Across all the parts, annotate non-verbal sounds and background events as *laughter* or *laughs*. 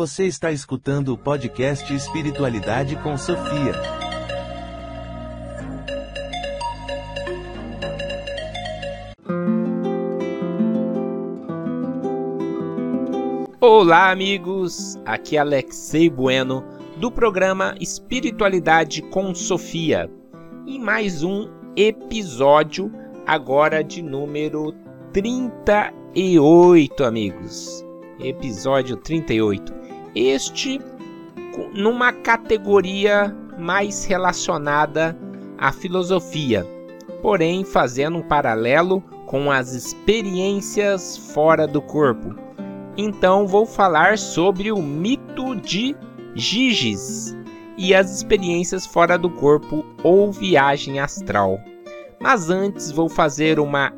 Você está escutando o podcast Espiritualidade com Sofia. Olá, amigos! Aqui é Alexei Bueno do programa Espiritualidade com Sofia. E mais um episódio, agora de número 38, amigos. Episódio 38. Este numa categoria mais relacionada à filosofia, porém fazendo um paralelo com as experiências fora do corpo. Então vou falar sobre o mito de Giges e as experiências fora do corpo ou viagem astral. Mas antes vou fazer uma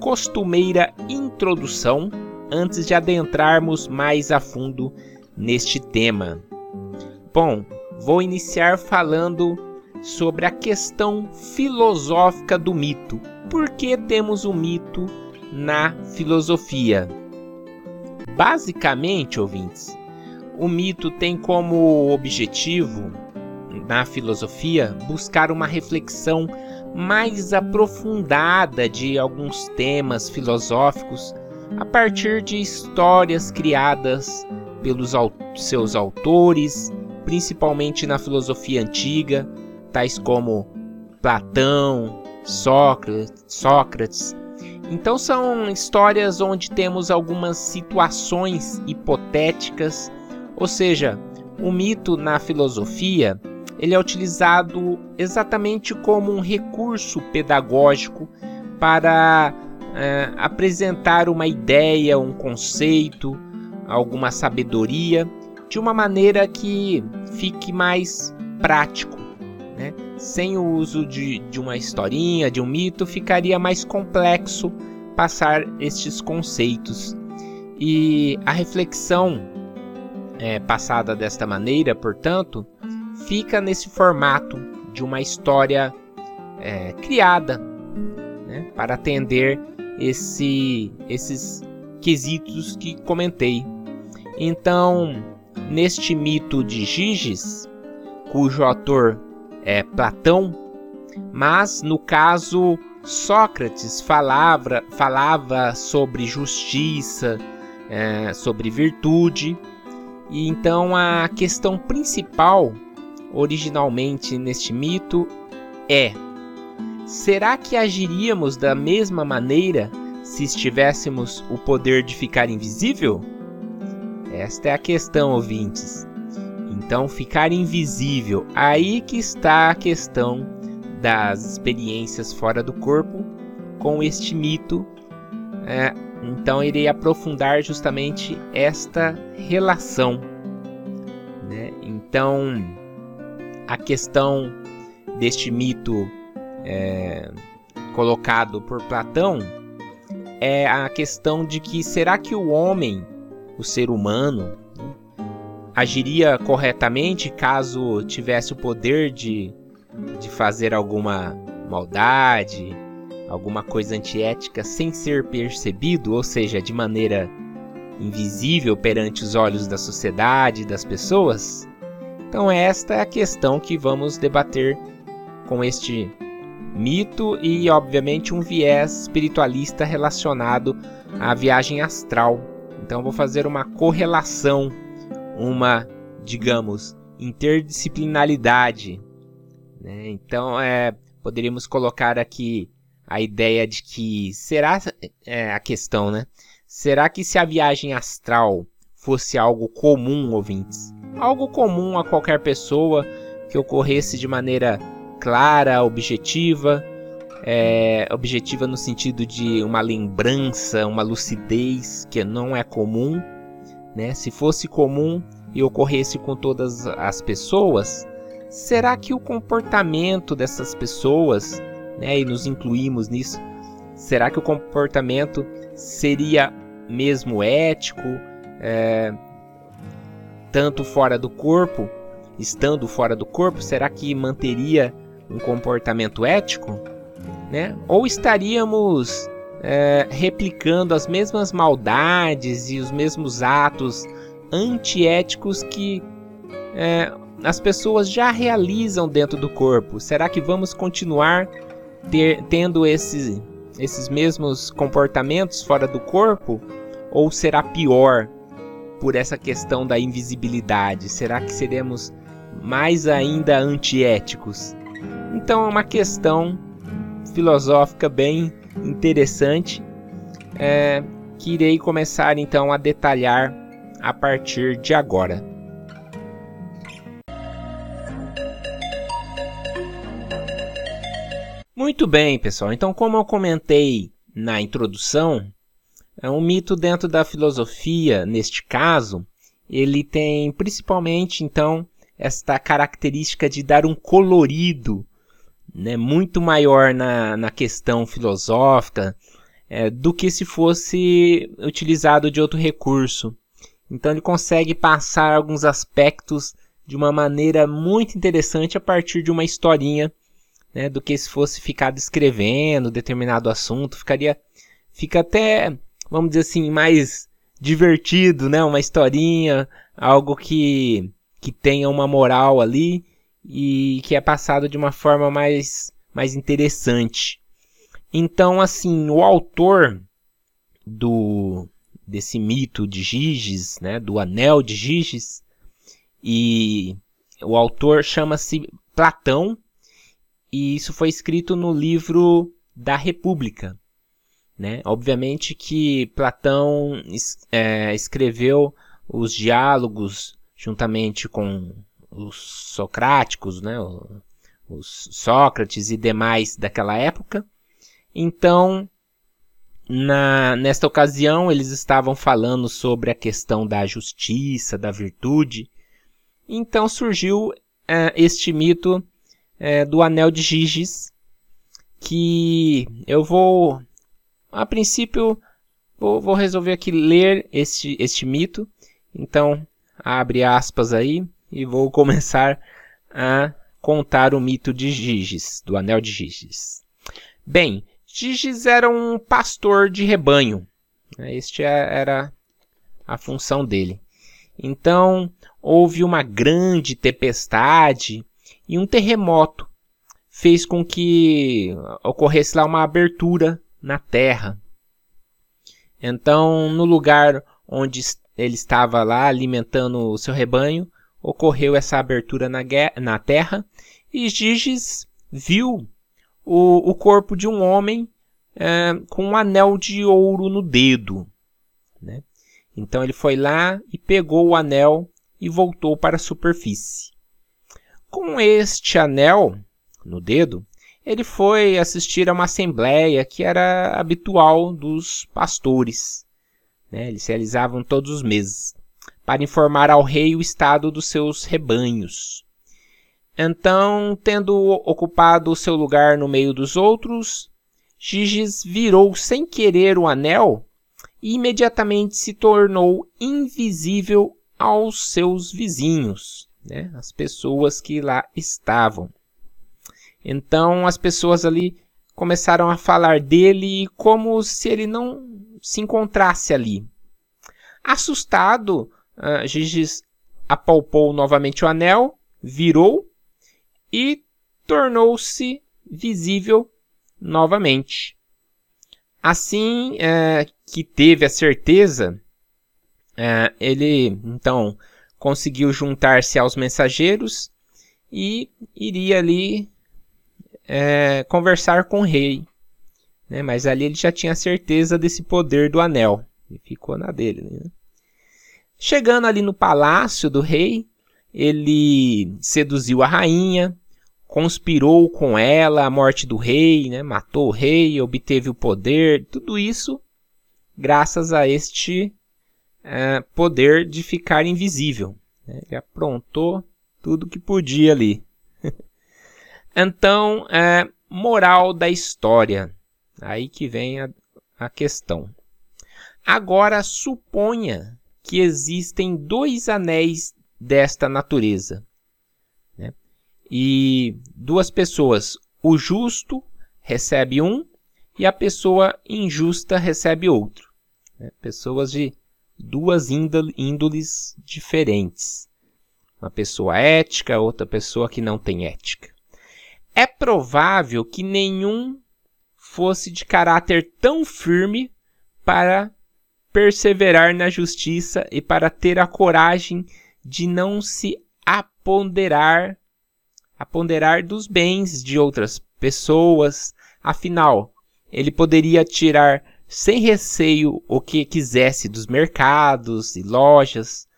costumeira introdução antes de adentrarmos mais a fundo neste tema. Bom, vou iniciar falando sobre a questão filosófica do mito. Por que temos o um mito na filosofia? Basicamente, ouvintes, o mito tem como objetivo, na filosofia, buscar uma reflexão mais aprofundada de alguns temas filosóficos a partir de histórias criadas pelos seus autores, principalmente na filosofia antiga, tais como Platão, Sócrates, Sócrates. Então são histórias onde temos algumas situações hipotéticas, ou seja, o mito na filosofia ele é utilizado exatamente como um recurso pedagógico para é, apresentar uma ideia, um conceito, alguma sabedoria de uma maneira que fique mais prático. Né? Sem o uso de, de uma historinha, de um mito, ficaria mais complexo passar estes conceitos. E a reflexão é, passada desta maneira, portanto, fica nesse formato de uma história é, criada né, para atender esse, esses quesitos que comentei. Então, neste mito de Giges, cujo autor é Platão, mas no caso Sócrates falava, falava sobre justiça, é, sobre virtude, e então a questão principal, originalmente neste mito, é: será que agiríamos da mesma maneira se estivéssemos o poder de ficar invisível? Esta é a questão, ouvintes. Então, ficar invisível, aí que está a questão das experiências fora do corpo com este mito. É, então, irei aprofundar justamente esta relação. Né? Então, a questão deste mito é, colocado por Platão é a questão de que será que o homem o ser humano agiria corretamente caso tivesse o poder de, de fazer alguma maldade, alguma coisa antiética sem ser percebido, ou seja, de maneira invisível perante os olhos da sociedade, das pessoas? Então, esta é a questão que vamos debater com este mito e, obviamente, um viés espiritualista relacionado à viagem astral então vou fazer uma correlação, uma, digamos, interdisciplinaridade. Né? Então é, poderíamos colocar aqui a ideia de que será é, a questão, né? Será que se a viagem astral fosse algo comum, ouvintes, algo comum a qualquer pessoa que ocorresse de maneira clara, objetiva, é, objetiva no sentido de uma lembrança, uma lucidez que não é comum. Né? Se fosse comum e ocorresse com todas as pessoas, será que o comportamento dessas pessoas, né, e nos incluímos nisso, será que o comportamento seria mesmo ético, é, tanto fora do corpo, estando fora do corpo, será que manteria um comportamento ético? Né? Ou estaríamos é, replicando as mesmas maldades e os mesmos atos antiéticos que é, as pessoas já realizam dentro do corpo? Será que vamos continuar ter, tendo esses, esses mesmos comportamentos fora do corpo? Ou será pior por essa questão da invisibilidade? Será que seremos mais ainda antiéticos? Então é uma questão filosófica bem interessante é, que irei começar então a detalhar a partir de agora. Muito bem, pessoal. Então, como eu comentei na introdução, é um mito dentro da filosofia, neste caso, ele tem principalmente então esta característica de dar um colorido né, muito maior na, na questão filosófica é, do que se fosse utilizado de outro recurso. Então ele consegue passar alguns aspectos de uma maneira muito interessante a partir de uma historinha né, do que se fosse ficar descrevendo determinado assunto, ficaria fica até, vamos dizer assim, mais divertido, né, uma historinha, algo que que tenha uma moral ali e que é passado de uma forma mais mais interessante. Então, assim, o autor do desse mito de Giges, né, do Anel de Giges, e o autor chama-se Platão, e isso foi escrito no livro da República. Né? Obviamente que Platão é, escreveu os diálogos juntamente com os socráticos, né? os Sócrates e demais daquela época. Então, na, nesta ocasião, eles estavam falando sobre a questão da justiça, da virtude. Então surgiu é, este mito é, do Anel de Giges, que eu vou, a princípio, vou, vou resolver aqui ler este, este mito. Então, abre aspas aí e vou começar a contar o mito de Giges, do Anel de Giges. Bem, Giges era um pastor de rebanho. Este é, era a função dele. Então, houve uma grande tempestade e um terremoto fez com que ocorresse lá uma abertura na terra. Então, no lugar onde ele estava lá alimentando o seu rebanho, ocorreu essa abertura na, na terra e Giges viu o, o corpo de um homem é, com um anel de ouro no dedo. Né? Então ele foi lá e pegou o anel e voltou para a superfície. Com este anel no dedo, ele foi assistir a uma assembleia que era habitual dos pastores. Né? Eles realizavam todos os meses para informar ao rei o estado dos seus rebanhos. Então, tendo ocupado o seu lugar no meio dos outros, Giges virou sem querer o anel e imediatamente se tornou invisível aos seus vizinhos né, as pessoas que lá estavam. Então as pessoas ali começaram a falar dele como se ele não se encontrasse ali. Assustado, uh, apalpou novamente o anel, virou e tornou-se visível novamente. Assim é, que teve a certeza, é, ele então conseguiu juntar-se aos mensageiros e iria ali é, conversar com o rei. Né? Mas ali ele já tinha certeza desse poder do anel. E ficou na dele. Né? Chegando ali no palácio do rei, ele seduziu a rainha, conspirou com ela a morte do rei, né? matou o rei, obteve o poder, tudo isso graças a este é, poder de ficar invisível. Né? Ele aprontou tudo que podia ali. *laughs* então, é, moral da história. Aí que vem a, a questão. Agora, suponha que existem dois anéis desta natureza. Né? E duas pessoas, o justo recebe um e a pessoa injusta recebe outro. Né? Pessoas de duas índoles diferentes. Uma pessoa ética, outra pessoa que não tem ética. É provável que nenhum fosse de caráter tão firme para perseverar na justiça e para ter a coragem de não se aponderar, aponderar dos bens de outras pessoas. Afinal, ele poderia tirar sem receio o que quisesse dos mercados e lojas,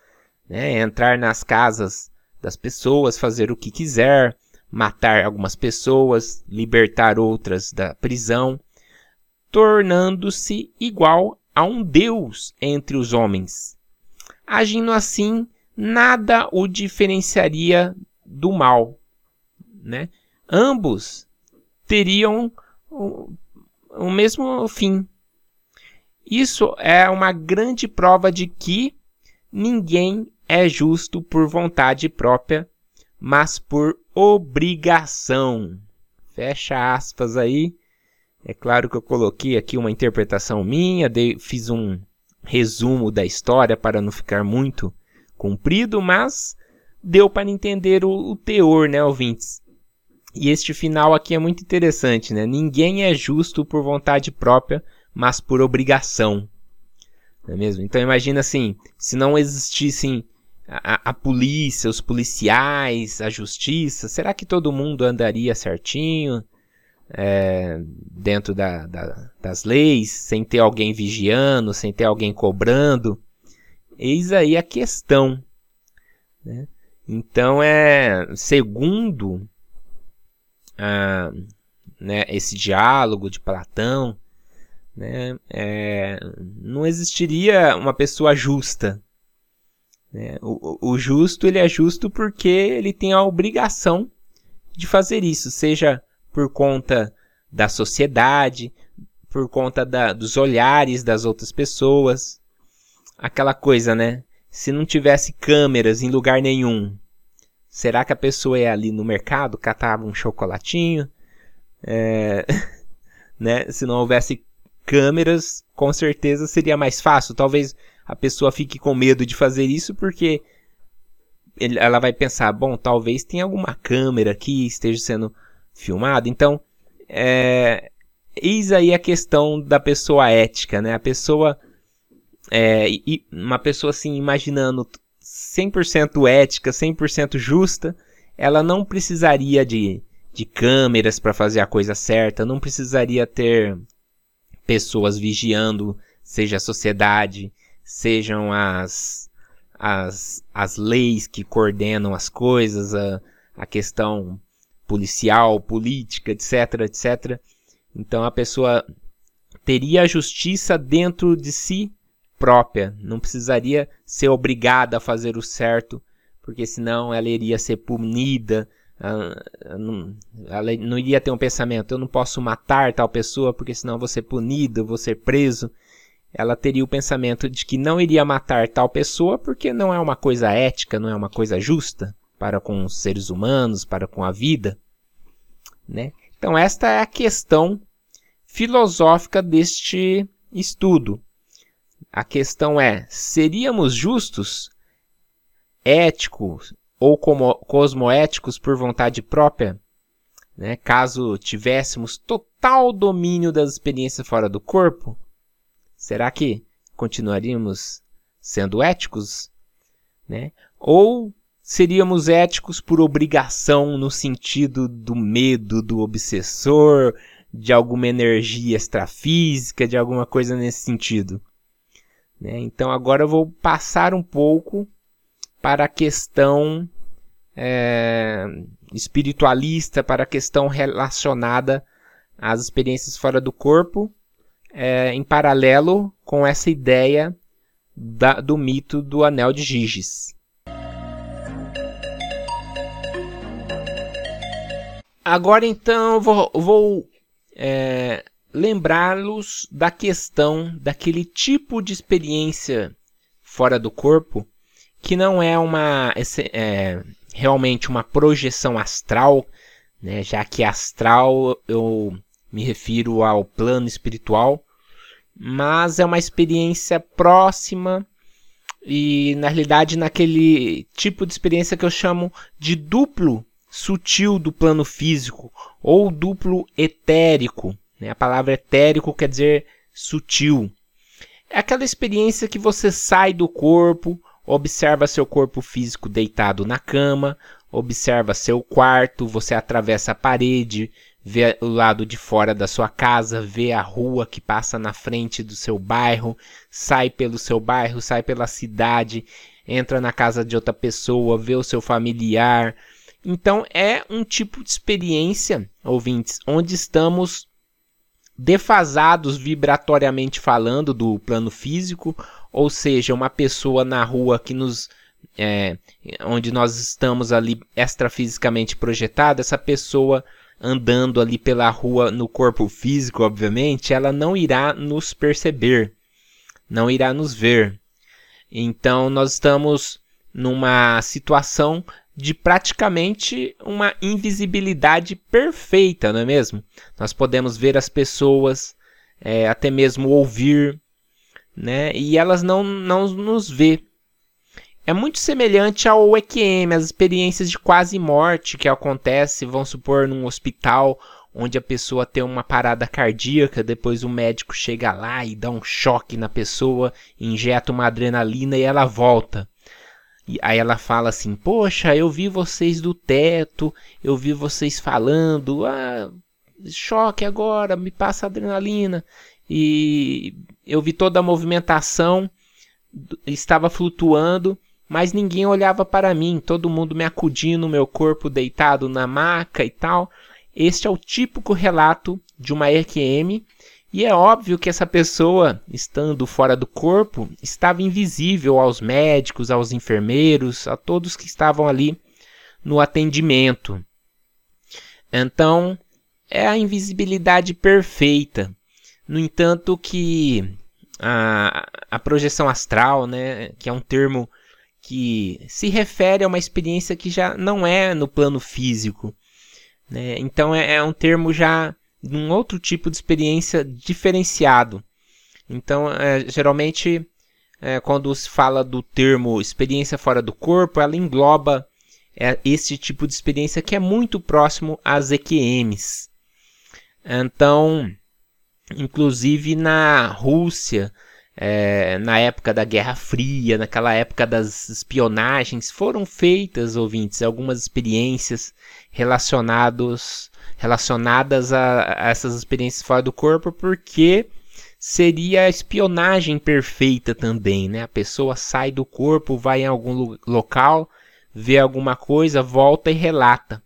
né? entrar nas casas das pessoas, fazer o que quiser, matar algumas pessoas, libertar outras da prisão, tornando-se igual a um Deus entre os homens. Agindo assim, nada o diferenciaria do mal. Né? Ambos teriam o, o mesmo fim. Isso é uma grande prova de que ninguém é justo por vontade própria, mas por obrigação. Fecha aspas aí. É claro que eu coloquei aqui uma interpretação minha, dei, fiz um resumo da história para não ficar muito comprido, mas deu para entender o, o teor, né, ouvintes? E este final aqui é muito interessante, né? Ninguém é justo por vontade própria, mas por obrigação. Não é mesmo? Então imagina assim, se não existissem a, a, polícia, os policiais, a justiça, será que todo mundo andaria certinho? É, dentro da, da, das leis, sem ter alguém vigiando, sem ter alguém cobrando. Eis aí a questão. Né? Então, é segundo a, né, esse diálogo de Platão, né, é, não existiria uma pessoa justa. Né? O, o justo ele é justo porque ele tem a obrigação de fazer isso, seja por conta da sociedade, por conta da, dos olhares das outras pessoas. Aquela coisa, né? Se não tivesse câmeras em lugar nenhum, será que a pessoa ia ali no mercado, catava um chocolatinho? É... *laughs* né? Se não houvesse câmeras, com certeza seria mais fácil. Talvez a pessoa fique com medo de fazer isso porque ela vai pensar, bom, talvez tenha alguma câmera aqui esteja sendo filmado. Então, é, eis aí a questão da pessoa ética, né? A pessoa, é, uma pessoa assim, imaginando 100% ética, 100% justa, ela não precisaria de, de câmeras para fazer a coisa certa, não precisaria ter pessoas vigiando, seja a sociedade, sejam as, as, as leis que coordenam as coisas, a, a questão policial, política, etc, etc. Então a pessoa teria a justiça dentro de si própria, não precisaria ser obrigada a fazer o certo, porque senão ela iria ser punida, ela não iria ter um pensamento, eu não posso matar tal pessoa, porque senão vou ser punido, vou ser preso. Ela teria o pensamento de que não iria matar tal pessoa porque não é uma coisa ética, não é uma coisa justa para com os seres humanos, para com a vida. Né? Então, esta é a questão filosófica deste estudo. A questão é: seríamos justos, éticos ou cosmoéticos por vontade própria? Né? Caso tivéssemos total domínio das experiências fora do corpo, será que continuaríamos sendo éticos? Né? Ou seríamos éticos por obrigação no sentido do medo do obsessor, de alguma energia extrafísica, de alguma coisa nesse sentido. Né? Então agora eu vou passar um pouco para a questão é, espiritualista, para a questão relacionada às experiências fora do corpo, é, em paralelo com essa ideia da, do mito do anel de Giges. Agora então vou, vou é, lembrá-los da questão daquele tipo de experiência fora do corpo que não é uma é, realmente uma projeção astral, né, já que astral eu me refiro ao plano espiritual, mas é uma experiência próxima e na realidade naquele tipo de experiência que eu chamo de duplo sutil do plano físico ou duplo etérico. Né? A palavra etérico quer dizer sutil. É aquela experiência que você sai do corpo, observa seu corpo físico deitado na cama, observa seu quarto, você atravessa a parede, vê o lado de fora da sua casa, vê a rua que passa na frente do seu bairro, sai pelo seu bairro, sai pela cidade, entra na casa de outra pessoa, vê o seu familiar. Então é um tipo de experiência, ouvintes, onde estamos defasados vibratoriamente falando do plano físico, ou seja, uma pessoa na rua que nos é, onde nós estamos ali extrafisicamente projetado, essa pessoa andando ali pela rua no corpo físico, obviamente, ela não irá nos perceber, não irá nos ver. Então nós estamos numa situação de praticamente uma invisibilidade perfeita, não é mesmo? Nós podemos ver as pessoas, é, até mesmo ouvir, né? E elas não, não nos vê. É muito semelhante ao EQM, as experiências de quase morte que acontece, vamos supor, num hospital onde a pessoa tem uma parada cardíaca, depois o médico chega lá e dá um choque na pessoa, injeta uma adrenalina e ela volta. E aí ela fala assim: Poxa, eu vi vocês do teto, eu vi vocês falando, ah, choque agora, me passa adrenalina. E eu vi toda a movimentação, estava flutuando mas ninguém olhava para mim, todo mundo me acudindo, meu corpo deitado na maca e tal. Este é o típico relato de uma EQM, e é óbvio que essa pessoa, estando fora do corpo, estava invisível aos médicos, aos enfermeiros, a todos que estavam ali no atendimento. Então, é a invisibilidade perfeita. No entanto, que a, a projeção astral, né, que é um termo que se refere a uma experiência que já não é no plano físico. Né? Então é, é, um termo já de um outro tipo de experiência diferenciado. Então, é, geralmente, é, quando se fala do termo experiência fora do corpo, ela engloba é, esse tipo de experiência que é muito próximo às EQMs. Então, inclusive na Rússia, é, na época da Guerra Fria, naquela época das espionagens, foram feitas, ouvintes, algumas experiências relacionados, relacionadas a, a essas experiências fora do corpo, porque seria a espionagem perfeita também, né? A pessoa sai do corpo, vai em algum local, vê alguma coisa, volta e relata.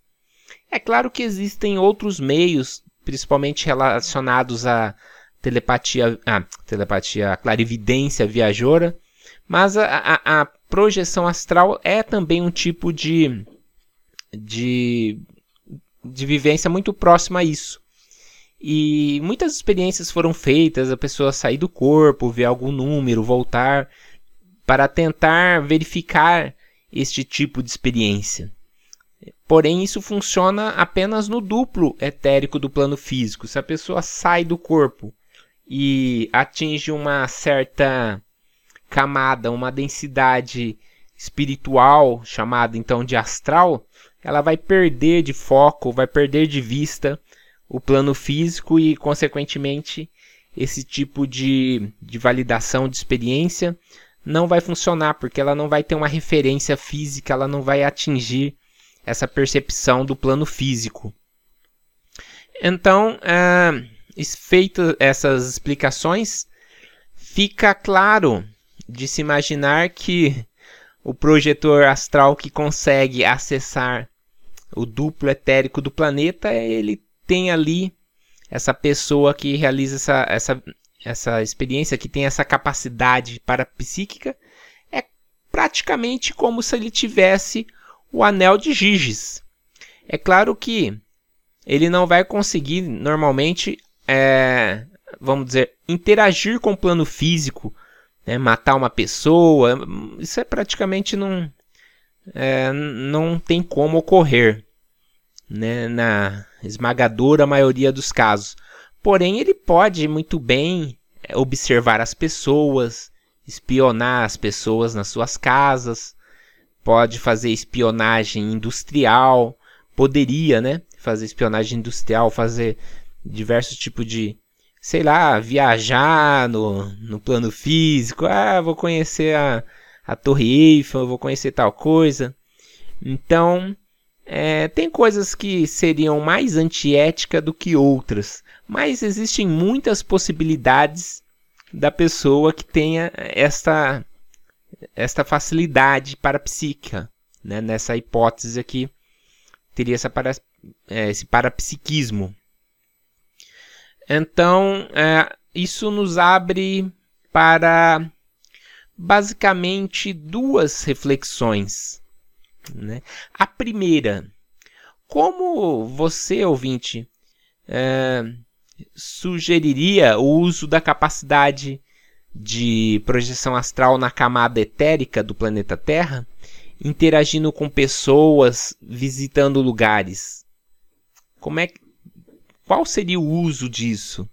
É claro que existem outros meios, principalmente relacionados a telepatia, ah, telepatia, clarividência viajora, mas a, a, a, projeção astral é também um tipo de, de, de vivência muito próxima a isso. E muitas experiências foram feitas, a pessoa sair do corpo, ver algum número, voltar, para tentar verificar este tipo de experiência. Porém, isso funciona apenas no duplo etérico do plano físico. Se a pessoa sai do corpo e atinge uma certa camada, uma densidade espiritual, chamada então de astral, ela vai perder de foco, vai perder de vista o plano físico e, consequentemente, esse tipo de, de validação de experiência não vai funcionar, porque ela não vai ter uma referência física, ela não vai atingir essa percepção do plano físico. Então, uh, feitas essas explicações, fica claro de se imaginar que o projetor astral que consegue acessar o duplo etérico do planeta, ele tem ali essa pessoa que realiza essa, essa, essa experiência, que tem essa capacidade parapsíquica, é praticamente como se ele tivesse o anel de Giges. É claro que ele não vai conseguir normalmente é, vamos dizer, interagir com o plano físico, né, matar uma pessoa, isso é praticamente não, é, não tem como ocorrer né, na esmagadora maioria dos casos. Porém, ele pode muito bem é, observar as pessoas, espionar as pessoas nas suas casas, pode fazer espionagem industrial, poderia, né? Fazer espionagem industrial, fazer diversos tipos de, sei lá, viajar no, no plano físico. Ah, vou conhecer a, a Torre Eiffel, vou conhecer tal coisa. Então, é, tem coisas que seriam mais antiética do que outras, mas existem muitas possibilidades da pessoa que tenha esta, esta facilidade parapsíquica. Né? Nessa hipótese aqui, teria essa para, é, esse parapsiquismo. Então, é, isso nos abre para basicamente duas reflexões. Né? A primeira, como você, ouvinte, é, sugeriria o uso da capacidade de projeção astral na camada etérica do planeta Terra, interagindo com pessoas, visitando lugares? Como é qual seria o uso disso?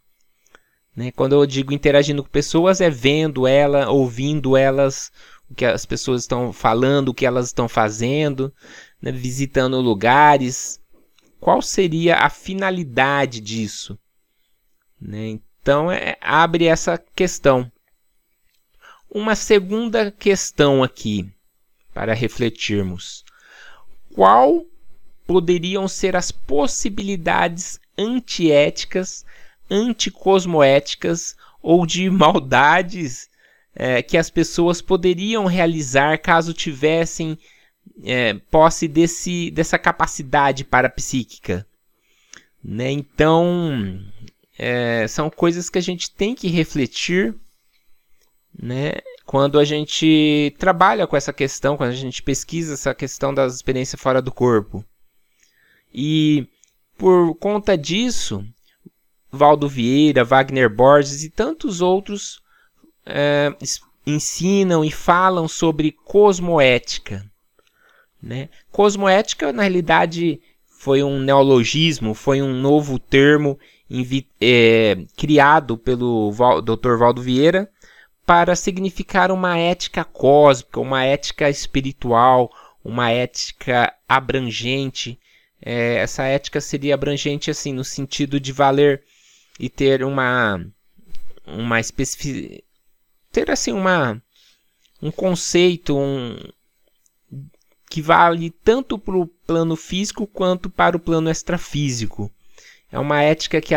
Né? Quando eu digo interagindo com pessoas, é vendo ela, ouvindo elas, o que as pessoas estão falando, o que elas estão fazendo, né? visitando lugares. Qual seria a finalidade disso? Né? Então, é, abre essa questão. Uma segunda questão aqui para refletirmos: qual poderiam ser as possibilidades antiéticas, anticosmoéticas ou de *laughs* maldades é, que as pessoas poderiam realizar caso tivessem é, posse desse, dessa capacidade parapsíquica. Né? Então, é, são coisas que a gente tem que refletir né? quando a gente trabalha com essa questão, quando a gente pesquisa essa questão das experiências fora do corpo. E por conta disso, Valdo Vieira, Wagner Borges e tantos outros é, ensinam e falam sobre cosmoética. Né? Cosmoética, na realidade, foi um neologismo, foi um novo termo é, criado pelo Val, Dr. Valdo Vieira para significar uma ética cósmica, uma ética espiritual, uma ética abrangente. É, essa ética seria abrangente assim no sentido de valer e ter uma uma especificidade ter assim uma um conceito um, que vale tanto para o plano físico quanto para o plano extrafísico. É uma ética que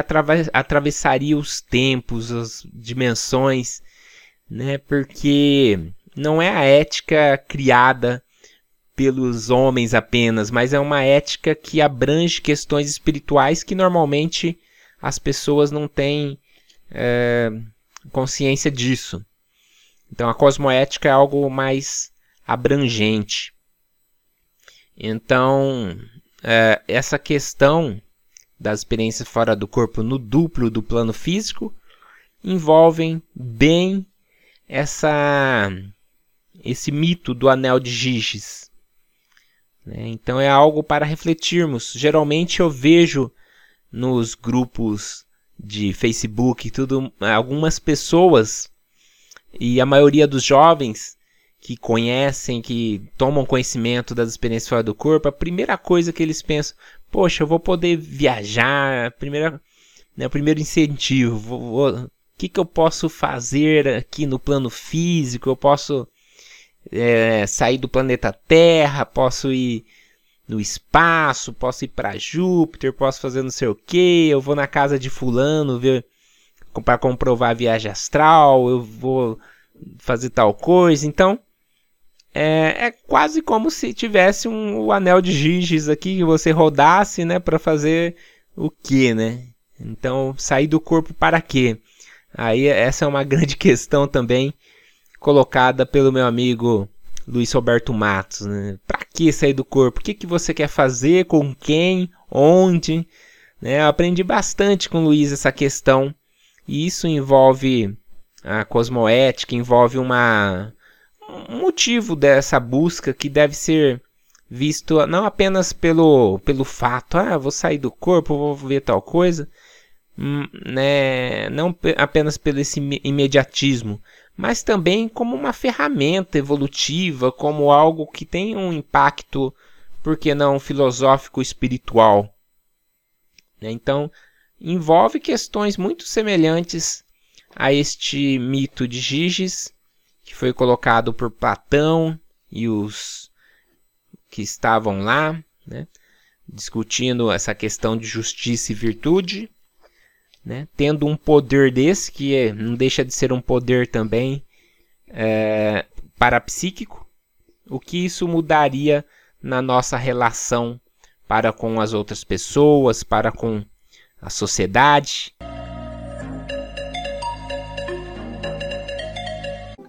atravessaria os tempos, as dimensões, né? Porque não é a ética criada pelos homens apenas, mas é uma ética que abrange questões espirituais que normalmente as pessoas não têm é, consciência disso. Então a cosmoética é algo mais abrangente. Então, é, essa questão das experiências fora do corpo no duplo do plano físico envolvem bem essa esse mito do anel de Giges. Né? Então é algo para refletirmos. Geralmente eu vejo nos grupos de Facebook tudo algumas pessoas e a maioria dos jovens que conhecem, que tomam conhecimento das experiências fora do corpo, a primeira coisa que eles pensam, poxa, eu vou poder viajar, primeira, né, o primeiro incentivo, o que, que eu posso fazer aqui no plano físico, eu posso é, sair do planeta Terra, posso ir no espaço, posso ir para Júpiter, posso fazer não sei o que, eu vou na casa de fulano ver para comprovar a viagem astral, eu vou fazer tal coisa. Então, é, é quase como se tivesse um, o anel de Giges aqui que você rodasse, né, para fazer o que, né? Então, sair do corpo para quê? Aí essa é uma *laughs* grande questão também colocada pelo meu amigo Luiz Roberto Matos, né? Que sair do corpo? O que, que você quer fazer? Com quem? Onde? Né? Eu aprendi bastante com o Luiz essa questão. E isso envolve a cosmoética, envolve uma, um motivo dessa busca que deve ser visto não apenas pelo, pelo fato, ah, vou sair do corpo, vou ver tal coisa, hum, né? não apenas pelo esse imediatismo, mas também como uma ferramenta evolutiva, como algo que tem um impacto, por que não filosófico espiritual. Né? Então, envolve questões muito semelhantes a este mito de Giges, que foi colocado por Platão e os que estavam lá, né? discutindo essa questão de justiça e virtude né? tendo um poder desse, que é, não deixa de ser um poder também é, parapsíquico, o que isso mudaria na nossa relação para com as outras pessoas, para com a sociedade.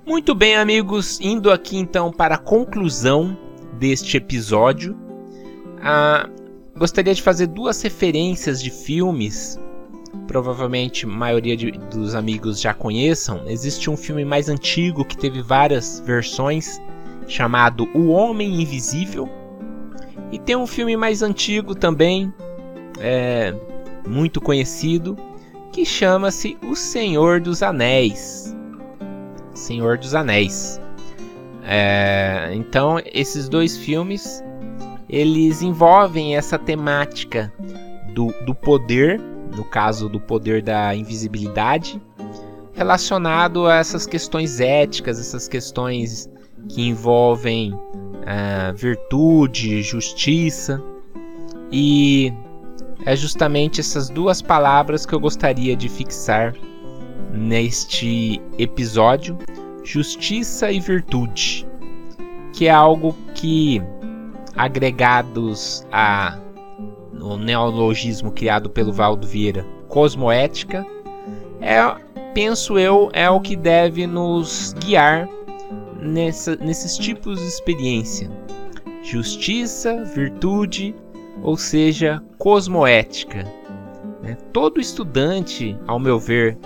Muito bem, amigos, indo aqui então para a conclusão deste episódio, ah, gostaria de fazer duas referências de filmes provavelmente a maioria de, dos amigos já conheçam, existe um filme mais antigo que teve várias versões, chamado O Homem Invisível. E tem um filme mais antigo também, é, muito conhecido, que chama-se O Senhor dos Anéis. Senhor dos Anéis. É, então, esses dois filmes eles envolvem essa temática do, do poder no caso do poder da invisibilidade, relacionado a essas questões éticas, essas questões que envolvem uh, virtude, justiça. E é justamente essas duas palavras que eu gostaria de fixar neste episódio: justiça e virtude, que é algo que, agregados a no neologismo criado pelo Valdo Vieira, cosmoética, é, penso eu, é o que deve nos guiar nessa, nesses tipos de experiência. Justiça, virtude, ou seja, cosmoética. Né? Todo estudante, ao meu ver,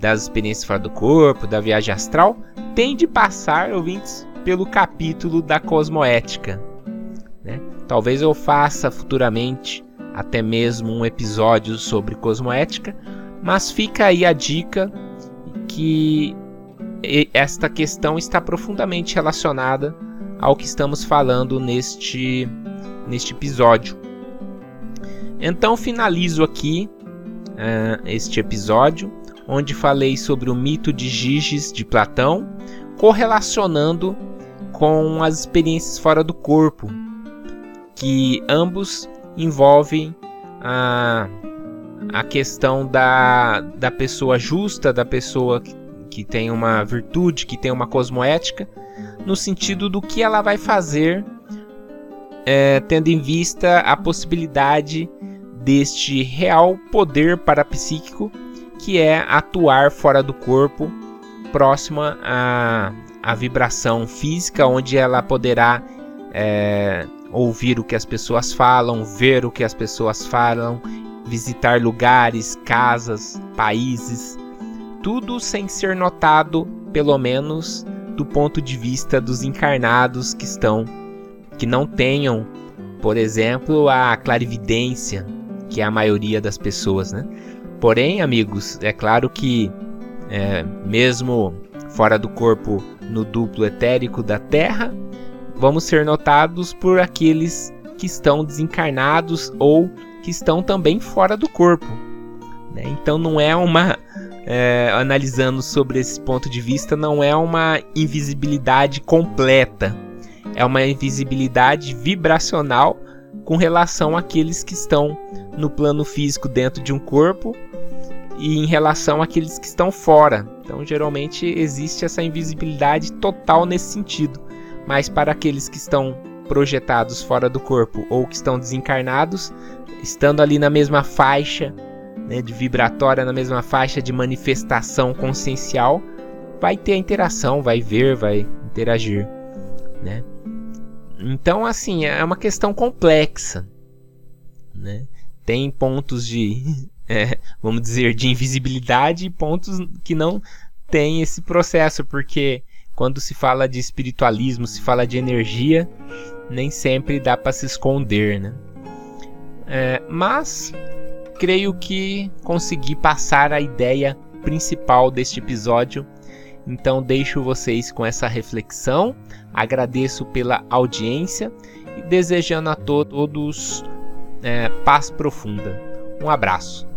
das experiências fora do corpo, da viagem astral, tem de passar, ouvintes, pelo capítulo da cosmoética. Né? Talvez eu faça futuramente até mesmo um episódio sobre cosmoética, mas fica aí a dica que esta questão está profundamente relacionada ao que estamos falando neste, neste episódio. Então finalizo aqui uh, este episódio, onde falei sobre o mito de Giges de Platão, correlacionando com as experiências fora do corpo, que ambos envolve a, a questão da, da pessoa justa, da pessoa que, que tem uma virtude, que tem uma cosmoética, no sentido do que ela vai fazer, é, tendo em vista a possibilidade deste real poder parapsíquico que é atuar fora do corpo, próxima à, à vibração física, onde ela poderá é, ouvir o que as pessoas falam, ver o que as pessoas falam, visitar lugares, casas, países, tudo sem ser notado, pelo menos do ponto de vista dos encarnados que estão que não tenham, por exemplo, a clarividência, que é a maioria das pessoas, né? Porém, amigos, é claro que é, mesmo fora do corpo no duplo etérico da Terra, vamos ser notados por aqueles que estão desencarnados ou que estão também fora do corpo. Né? Então não é uma. É, analisando sobre esse ponto de vista, não é uma invisibilidade completa. É uma invisibilidade vibracional com relação àqueles que estão no plano físico dentro de um corpo e em relação àqueles que estão fora. Então, geralmente existe essa invisibilidade total nesse sentido mas para aqueles que estão projetados fora do corpo ou que estão desencarnados, estando ali na mesma faixa né, de vibratória, na mesma faixa de manifestação consciencial, vai ter a interação, vai ver, vai interagir, né? Então, assim, é uma questão complexa, né? Tem pontos de, *laughs* é, vamos dizer, de invisibilidade e pontos que não tem esse processo, porque quando se fala de espiritualismo, se fala de energia, nem sempre dá para se esconder, né? É, mas creio que consegui passar a ideia principal deste episódio Então deixo vocês com essa reflexão, agradeço pela audiência e desejando a to todos é, paz profunda. Um abraço.